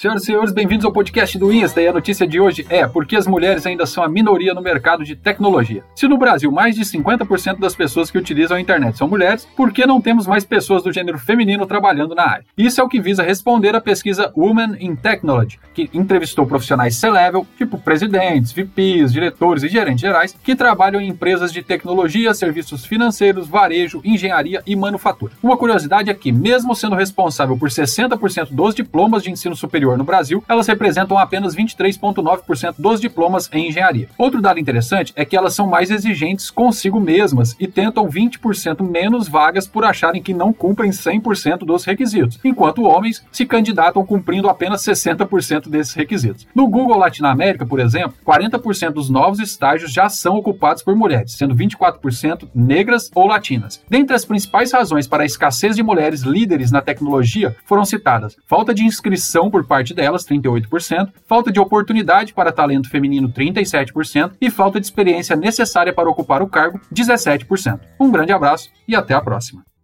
Senhoras e senhores, bem-vindos ao podcast do Insta e a notícia de hoje é por que as mulheres ainda são a minoria no mercado de tecnologia. Se no Brasil mais de 50% das pessoas que utilizam a internet são mulheres, por que não temos mais pessoas do gênero feminino trabalhando na área? Isso é o que visa responder à pesquisa Women in Technology, que entrevistou profissionais C-level, tipo presidentes, VPs, diretores e gerentes gerais, que trabalham em empresas de tecnologia, serviços financeiros, varejo, engenharia e manufatura. Uma curiosidade é que, mesmo sendo responsável por 60% dos diplomas de ensino superior no Brasil, elas representam apenas 23,9% dos diplomas em engenharia. Outro dado interessante é que elas são mais exigentes consigo mesmas e tentam 20% menos vagas por acharem que não cumprem 100% dos requisitos, enquanto homens se candidatam cumprindo apenas 60% desses requisitos. No Google Latinoamérica, por exemplo, 40% dos novos estágios já são ocupados por mulheres, sendo 24% negras ou latinas. Dentre as principais razões para a escassez de mulheres líderes na tecnologia foram citadas falta de inscrição por parte parte delas, 38%, falta de oportunidade para talento feminino, 37%, e falta de experiência necessária para ocupar o cargo, 17%. Um grande abraço e até a próxima.